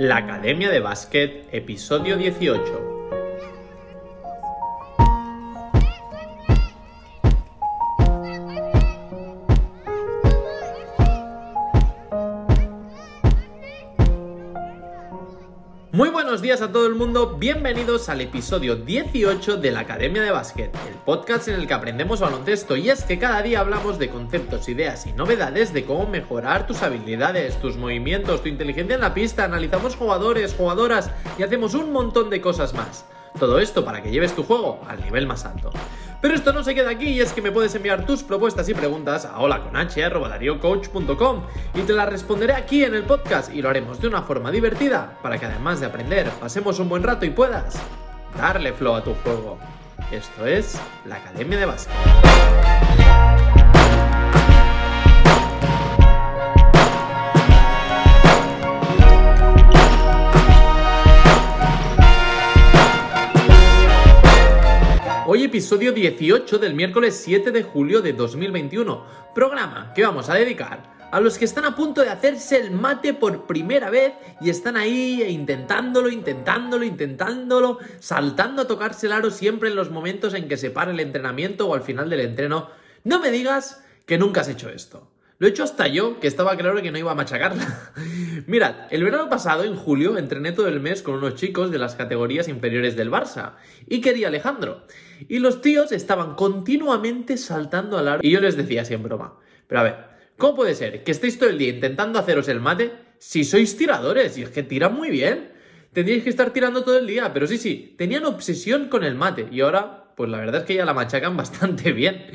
La Academia de Básquet, episodio 18. Todo el mundo, bienvenidos al episodio 18 de la Academia de Básquet, el podcast en el que aprendemos baloncesto y es que cada día hablamos de conceptos, ideas y novedades de cómo mejorar tus habilidades, tus movimientos, tu inteligencia en la pista, analizamos jugadores, jugadoras y hacemos un montón de cosas más. Todo esto para que lleves tu juego al nivel más alto. Pero esto no se queda aquí y es que me puedes enviar tus propuestas y preguntas a holaconh.com y te las responderé aquí en el podcast y lo haremos de una forma divertida para que además de aprender pasemos un buen rato y puedas darle flow a tu juego. Esto es la Academia de Básquet. Hoy episodio 18 del miércoles 7 de julio de 2021, programa que vamos a dedicar a los que están a punto de hacerse el mate por primera vez y están ahí intentándolo, intentándolo, intentándolo, saltando a tocarse el aro siempre en los momentos en que se para el entrenamiento o al final del entreno. No me digas que nunca has hecho esto. Lo he hecho hasta yo, que estaba claro que no iba a machacarla. Mirad, el verano pasado, en julio, entrené todo el mes con unos chicos de las categorías inferiores del Barça. Y quería Alejandro. Y los tíos estaban continuamente saltando al aro. Y yo les decía así en broma. Pero a ver, ¿cómo puede ser que estéis todo el día intentando haceros el mate si sois tiradores? Y es que tiran muy bien. Tendríais que estar tirando todo el día. Pero sí, sí, tenían obsesión con el mate. Y ahora, pues la verdad es que ya la machacan bastante bien.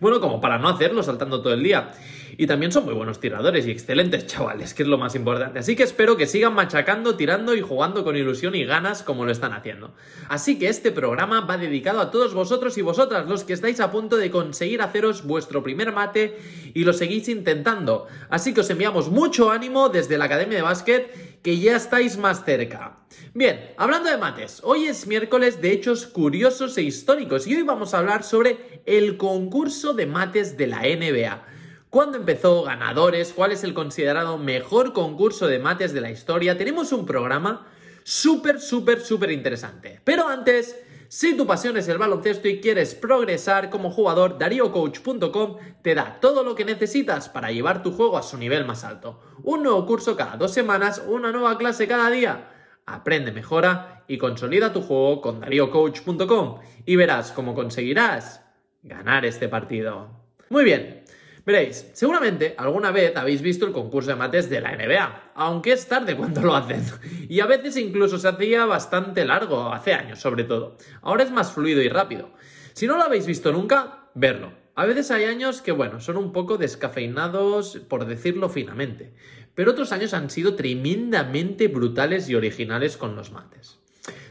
Bueno, como para no hacerlo saltando todo el día. Y también son muy buenos tiradores y excelentes chavales, que es lo más importante. Así que espero que sigan machacando, tirando y jugando con ilusión y ganas como lo están haciendo. Así que este programa va dedicado a todos vosotros y vosotras, los que estáis a punto de conseguir haceros vuestro primer mate y lo seguís intentando. Así que os enviamos mucho ánimo desde la Academia de Básquet, que ya estáis más cerca. Bien, hablando de mates, hoy es miércoles de hechos curiosos e históricos y hoy vamos a hablar sobre el concurso de mates de la NBA. ¿Cuándo empezó? ¿Ganadores? ¿Cuál es el considerado mejor concurso de mates de la historia? Tenemos un programa súper, súper, súper interesante. Pero antes, si tu pasión es el baloncesto y quieres progresar como jugador, DarioCoach.com te da todo lo que necesitas para llevar tu juego a su nivel más alto. Un nuevo curso cada dos semanas, una nueva clase cada día. Aprende, mejora y consolida tu juego con DarioCoach.com y verás cómo conseguirás ganar este partido. Muy bien, Veréis, seguramente alguna vez habéis visto el concurso de mates de la NBA, aunque es tarde cuando lo hacen. Y a veces incluso se hacía bastante largo, hace años sobre todo. Ahora es más fluido y rápido. Si no lo habéis visto nunca, verlo. A veces hay años que, bueno, son un poco descafeinados, por decirlo finamente. Pero otros años han sido tremendamente brutales y originales con los mates.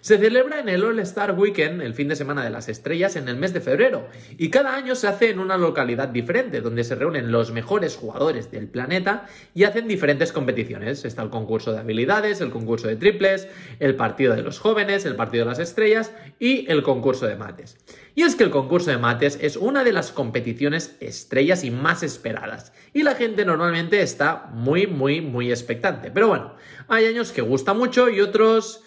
Se celebra en el All Star Weekend, el fin de semana de las estrellas, en el mes de febrero, y cada año se hace en una localidad diferente, donde se reúnen los mejores jugadores del planeta y hacen diferentes competiciones. Está el concurso de habilidades, el concurso de triples, el partido de los jóvenes, el partido de las estrellas y el concurso de mates. Y es que el concurso de mates es una de las competiciones estrellas y más esperadas, y la gente normalmente está muy, muy, muy expectante. Pero bueno, hay años que gusta mucho y otros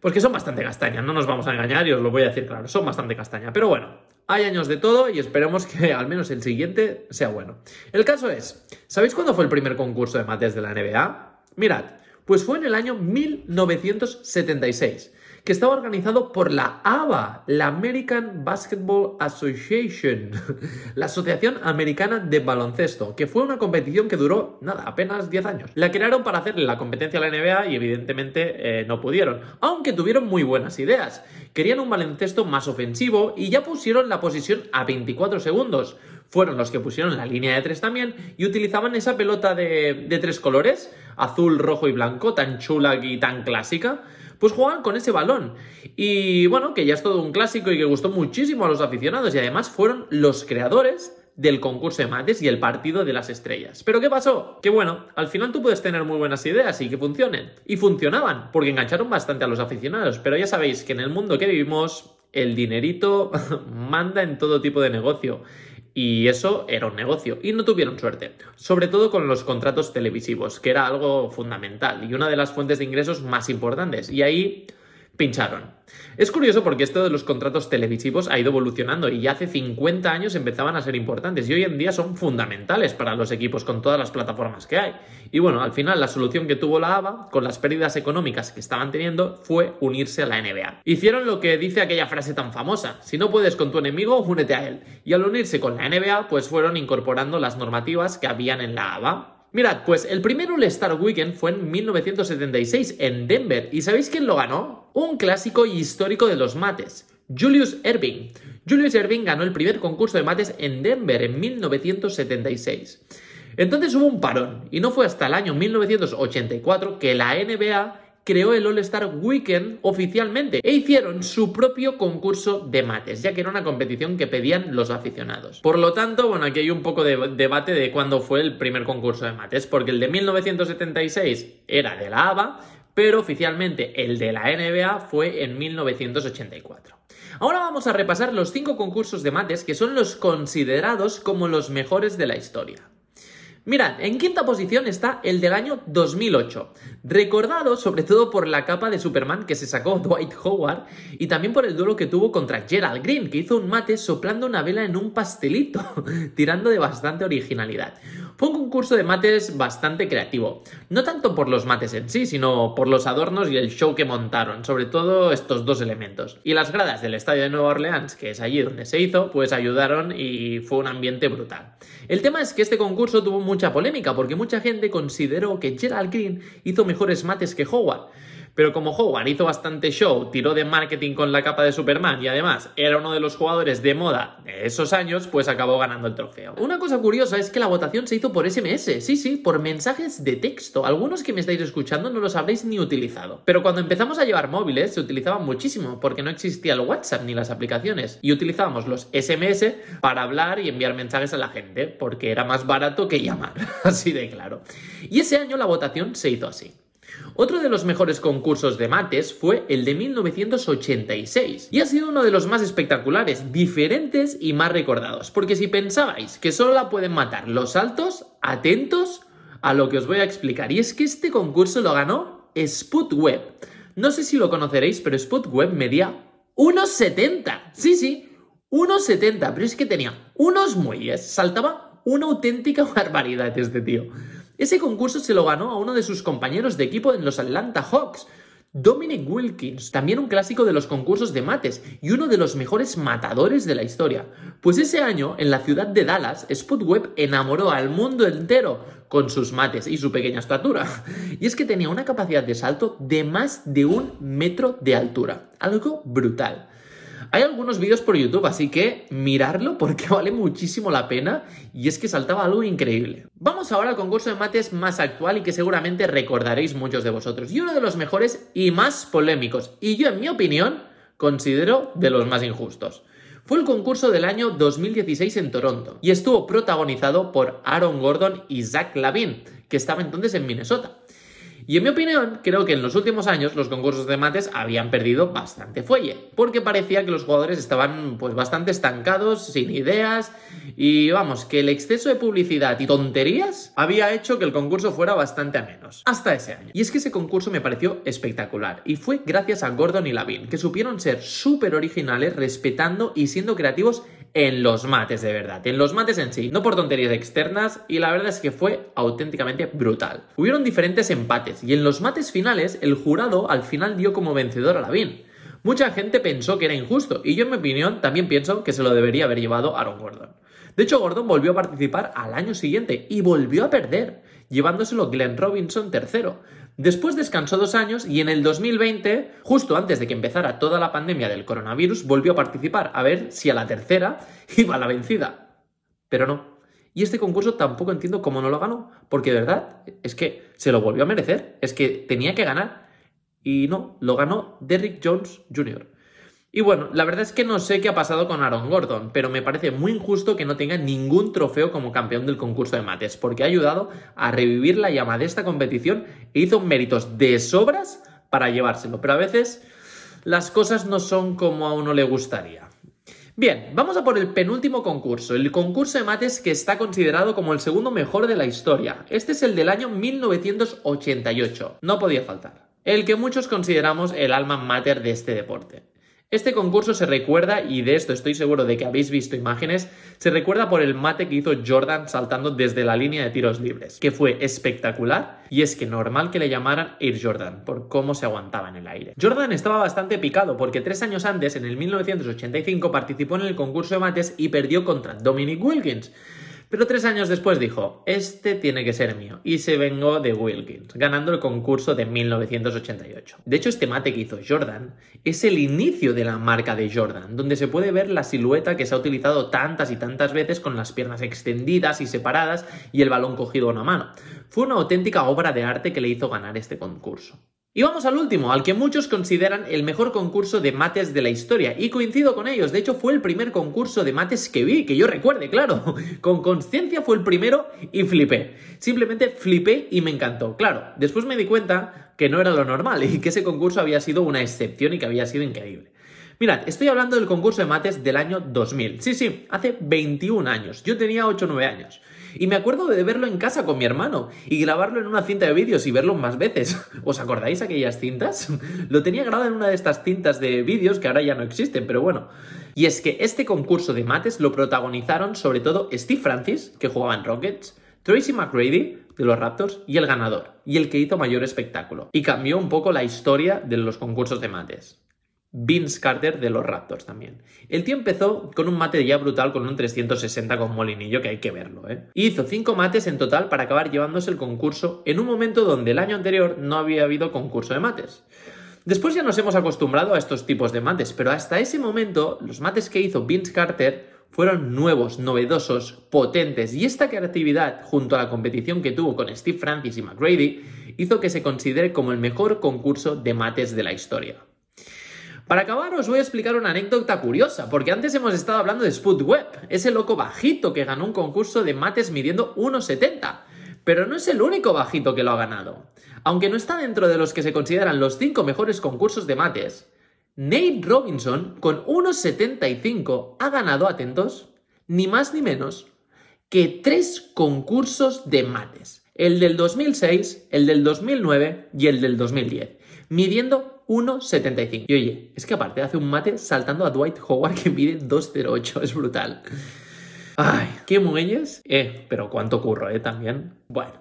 pues que son bastante castañas, no nos vamos a engañar y os lo voy a decir claro, son bastante castaña. Pero bueno, hay años de todo y esperemos que al menos el siguiente sea bueno. El caso es, ¿sabéis cuándo fue el primer concurso de mates de la NBA? Mirad, pues fue en el año 1976 que estaba organizado por la ABA, la American Basketball Association, la Asociación Americana de Baloncesto, que fue una competición que duró, nada, apenas 10 años. La crearon para hacerle la competencia a la NBA y evidentemente eh, no pudieron, aunque tuvieron muy buenas ideas. Querían un baloncesto más ofensivo y ya pusieron la posición a 24 segundos fueron los que pusieron la línea de tres también y utilizaban esa pelota de, de, tres colores, azul, rojo y blanco, tan chula y tan clásica pues juegan con ese balón. Y bueno, que ya es todo un clásico y que gustó muchísimo a los aficionados y además fueron los creadores del concurso de mates y el partido de las estrellas. Pero ¿qué pasó? Que bueno, al final tú puedes tener muy buenas ideas y que funcionen. Y funcionaban, porque engancharon bastante a los aficionados. Pero ya sabéis que en el mundo que vivimos, el dinerito manda en todo tipo de negocio. Y eso era un negocio. Y no tuvieron suerte. Sobre todo con los contratos televisivos, que era algo fundamental y una de las fuentes de ingresos más importantes. Y ahí pincharon. Es curioso porque esto de los contratos televisivos ha ido evolucionando y ya hace 50 años empezaban a ser importantes y hoy en día son fundamentales para los equipos con todas las plataformas que hay. Y bueno, al final la solución que tuvo la ABA con las pérdidas económicas que estaban teniendo fue unirse a la NBA. Hicieron lo que dice aquella frase tan famosa, si no puedes con tu enemigo, únete a él. Y al unirse con la NBA, pues fueron incorporando las normativas que habían en la ABA Mirad, pues el primer All-Star Weekend fue en 1976 en Denver. ¿Y sabéis quién lo ganó? Un clásico histórico de los mates, Julius Erving. Julius Erving ganó el primer concurso de mates en Denver en 1976. Entonces hubo un parón y no fue hasta el año 1984 que la NBA creó el All-Star Weekend oficialmente e hicieron su propio concurso de mates, ya que era una competición que pedían los aficionados. Por lo tanto, bueno, aquí hay un poco de debate de cuándo fue el primer concurso de mates, porque el de 1976 era de la ABA, pero oficialmente el de la NBA fue en 1984. Ahora vamos a repasar los cinco concursos de mates que son los considerados como los mejores de la historia. Mirad, en quinta posición está el del año 2008, recordado sobre todo por la capa de Superman que se sacó Dwight Howard y también por el duelo que tuvo contra Gerald Green, que hizo un mate soplando una vela en un pastelito, tirando de bastante originalidad. Fue un concurso de mates bastante creativo, no tanto por los mates en sí, sino por los adornos y el show que montaron, sobre todo estos dos elementos. Y las gradas del estadio de Nueva Orleans, que es allí donde se hizo, pues ayudaron y fue un ambiente brutal. El tema es que este concurso tuvo mucha polémica porque mucha gente consideró que Gerald Green hizo mejores mates que Howard. Pero como Howard hizo bastante show, tiró de marketing con la capa de Superman y además era uno de los jugadores de moda de esos años, pues acabó ganando el trofeo. Una cosa curiosa es que la votación se hizo por SMS, sí, sí, por mensajes de texto. Algunos que me estáis escuchando no los habréis ni utilizado. Pero cuando empezamos a llevar móviles se utilizaban muchísimo porque no existía el WhatsApp ni las aplicaciones y utilizábamos los SMS para hablar y enviar mensajes a la gente porque era más barato que llamar, así de claro. Y ese año la votación se hizo así. Otro de los mejores concursos de mates fue el de 1986 y ha sido uno de los más espectaculares, diferentes y más recordados, porque si pensabais que solo la pueden matar los altos, atentos a lo que os voy a explicar, y es que este concurso lo ganó Sputweb. No sé si lo conoceréis, pero Sputweb medía 1,70. Sí, sí, 1,70, pero es que tenía unos muelles, saltaba una auténtica barbaridad este tío. Ese concurso se lo ganó a uno de sus compañeros de equipo en los Atlanta Hawks, Dominic Wilkins, también un clásico de los concursos de mates y uno de los mejores matadores de la historia. Pues ese año, en la ciudad de Dallas, Sputweb enamoró al mundo entero con sus mates y su pequeña estatura. Y es que tenía una capacidad de salto de más de un metro de altura. Algo brutal. Hay algunos vídeos por YouTube, así que mirarlo porque vale muchísimo la pena y es que saltaba algo increíble. Vamos ahora al concurso de mates más actual y que seguramente recordaréis muchos de vosotros. Y uno de los mejores y más polémicos. Y yo, en mi opinión, considero de los más injustos. Fue el concurso del año 2016 en Toronto y estuvo protagonizado por Aaron Gordon y Zach Lavin, que estaba entonces en Minnesota. Y en mi opinión, creo que en los últimos años los concursos de mates habían perdido bastante fuelle, porque parecía que los jugadores estaban pues bastante estancados, sin ideas, y vamos, que el exceso de publicidad y tonterías había hecho que el concurso fuera bastante a menos. Hasta ese año. Y es que ese concurso me pareció espectacular, y fue gracias a Gordon y Lavin, que supieron ser súper originales, respetando y siendo creativos en los mates de verdad, en los mates en sí, no por tonterías externas y la verdad es que fue auténticamente brutal. Hubieron diferentes empates y en los mates finales el jurado al final dio como vencedor a Lavin. Mucha gente pensó que era injusto y yo en mi opinión también pienso que se lo debería haber llevado Aaron Gordon. De hecho, Gordon volvió a participar al año siguiente y volvió a perder, llevándoselo Glenn Robinson tercero. Después descansó dos años y en el 2020, justo antes de que empezara toda la pandemia del coronavirus, volvió a participar a ver si a la tercera iba la vencida. Pero no. Y este concurso tampoco entiendo cómo no lo ganó, porque de verdad es que se lo volvió a merecer, es que tenía que ganar. Y no, lo ganó Derrick Jones Jr. Y bueno, la verdad es que no sé qué ha pasado con Aaron Gordon, pero me parece muy injusto que no tenga ningún trofeo como campeón del concurso de mates, porque ha ayudado a revivir la llama de esta competición e hizo méritos de sobras para llevárselo. Pero a veces las cosas no son como a uno le gustaría. Bien, vamos a por el penúltimo concurso, el concurso de mates que está considerado como el segundo mejor de la historia. Este es el del año 1988. No podía faltar. El que muchos consideramos el alma mater de este deporte. Este concurso se recuerda, y de esto estoy seguro de que habéis visto imágenes, se recuerda por el mate que hizo Jordan saltando desde la línea de tiros libres, que fue espectacular y es que normal que le llamaran Air Jordan por cómo se aguantaba en el aire. Jordan estaba bastante picado porque tres años antes, en el 1985, participó en el concurso de mates y perdió contra Dominic Wilkins. Pero tres años después dijo, este tiene que ser mío, y se vengó de Wilkins, ganando el concurso de 1988. De hecho, este mate que hizo Jordan es el inicio de la marca de Jordan, donde se puede ver la silueta que se ha utilizado tantas y tantas veces con las piernas extendidas y separadas y el balón cogido a una mano. Fue una auténtica obra de arte que le hizo ganar este concurso. Y vamos al último, al que muchos consideran el mejor concurso de mates de la historia. Y coincido con ellos, de hecho fue el primer concurso de mates que vi, que yo recuerde, claro. Con conciencia fue el primero y flipé. Simplemente flipé y me encantó. Claro, después me di cuenta que no era lo normal y que ese concurso había sido una excepción y que había sido increíble. Mirad, estoy hablando del concurso de mates del año 2000. Sí, sí, hace 21 años. Yo tenía 8 o 9 años. Y me acuerdo de verlo en casa con mi hermano y grabarlo en una cinta de vídeos y verlo más veces. ¿Os acordáis aquellas cintas? Lo tenía grabado en una de estas cintas de vídeos que ahora ya no existen, pero bueno. Y es que este concurso de mates lo protagonizaron sobre todo Steve Francis, que jugaba en Rockets, Tracy McGrady, de los Raptors, y el ganador, y el que hizo mayor espectáculo. Y cambió un poco la historia de los concursos de mates. Vince Carter de los Raptors también. El tío empezó con un mate ya brutal con un 360 con molinillo que hay que verlo, ¿eh? Hizo 5 mates en total para acabar llevándose el concurso en un momento donde el año anterior no había habido concurso de mates. Después ya nos hemos acostumbrado a estos tipos de mates, pero hasta ese momento los mates que hizo Vince Carter fueron nuevos, novedosos, potentes y esta creatividad junto a la competición que tuvo con Steve Francis y McGrady hizo que se considere como el mejor concurso de mates de la historia. Para acabar os voy a explicar una anécdota curiosa, porque antes hemos estado hablando de Spud Webb, ese loco bajito que ganó un concurso de mates midiendo 1,70. Pero no es el único bajito que lo ha ganado. Aunque no está dentro de los que se consideran los 5 mejores concursos de mates, Nate Robinson con 1,75 ha ganado, atentos, ni más ni menos que 3 concursos de mates. El del 2006, el del 2009 y el del 2010, midiendo 1,75. Y oye, es que aparte hace un mate saltando a Dwight Howard que mide 2,08. Es brutal. Ay, qué muelles. Eh, pero cuánto curro, eh, también. Bueno.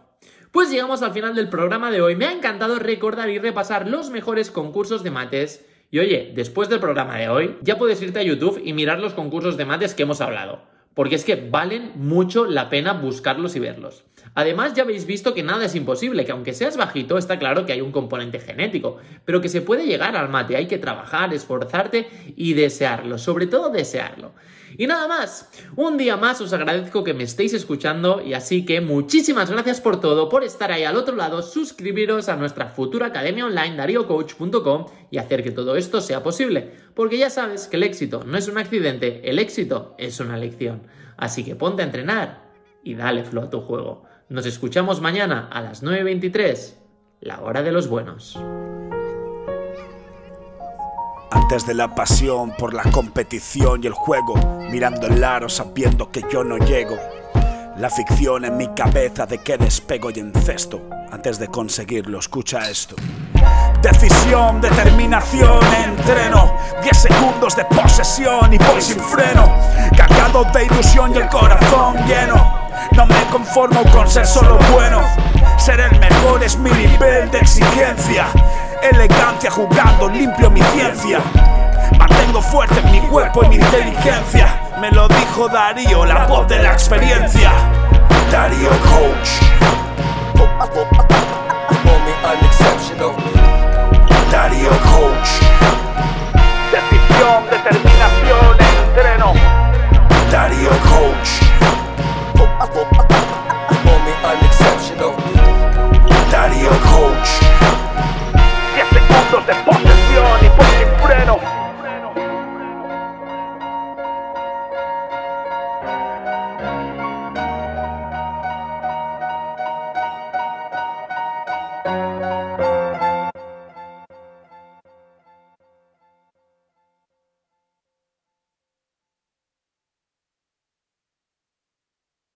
Pues llegamos al final del programa de hoy. Me ha encantado recordar y repasar los mejores concursos de mates. Y oye, después del programa de hoy, ya puedes irte a YouTube y mirar los concursos de mates que hemos hablado. Porque es que valen mucho la pena buscarlos y verlos. Además, ya habéis visto que nada es imposible, que aunque seas bajito, está claro que hay un componente genético, pero que se puede llegar al mate, hay que trabajar, esforzarte y desearlo, sobre todo desearlo. Y nada más, un día más os agradezco que me estéis escuchando y así que muchísimas gracias por todo, por estar ahí al otro lado, suscribiros a nuestra futura academia online dariocoach.com y hacer que todo esto sea posible, porque ya sabes que el éxito no es un accidente, el éxito es una lección. Así que ponte a entrenar y dale flow a tu juego. Nos escuchamos mañana a las 9.23, la hora de los buenos. Antes de la pasión por la competición y el juego, mirando el aro sabiendo que yo no llego. La ficción en mi cabeza de que despego y encesto. Antes de conseguirlo, escucha esto. Decisión, determinación, entreno. 10 segundos de posesión y voy sin freno. Cargado de ilusión y el corazón lleno. No me conformo con ser solo bueno. Ser el mejor es mi nivel de exigencia. Elegancia jugando, limpio mi ciencia. Mantengo fuerte mi cuerpo y mi inteligencia. Me lo dijo Darío, la voz de la experiencia. Darío Coach. Darío Coach. Decisión, determinación, entreno. Darío Coach. the fuck?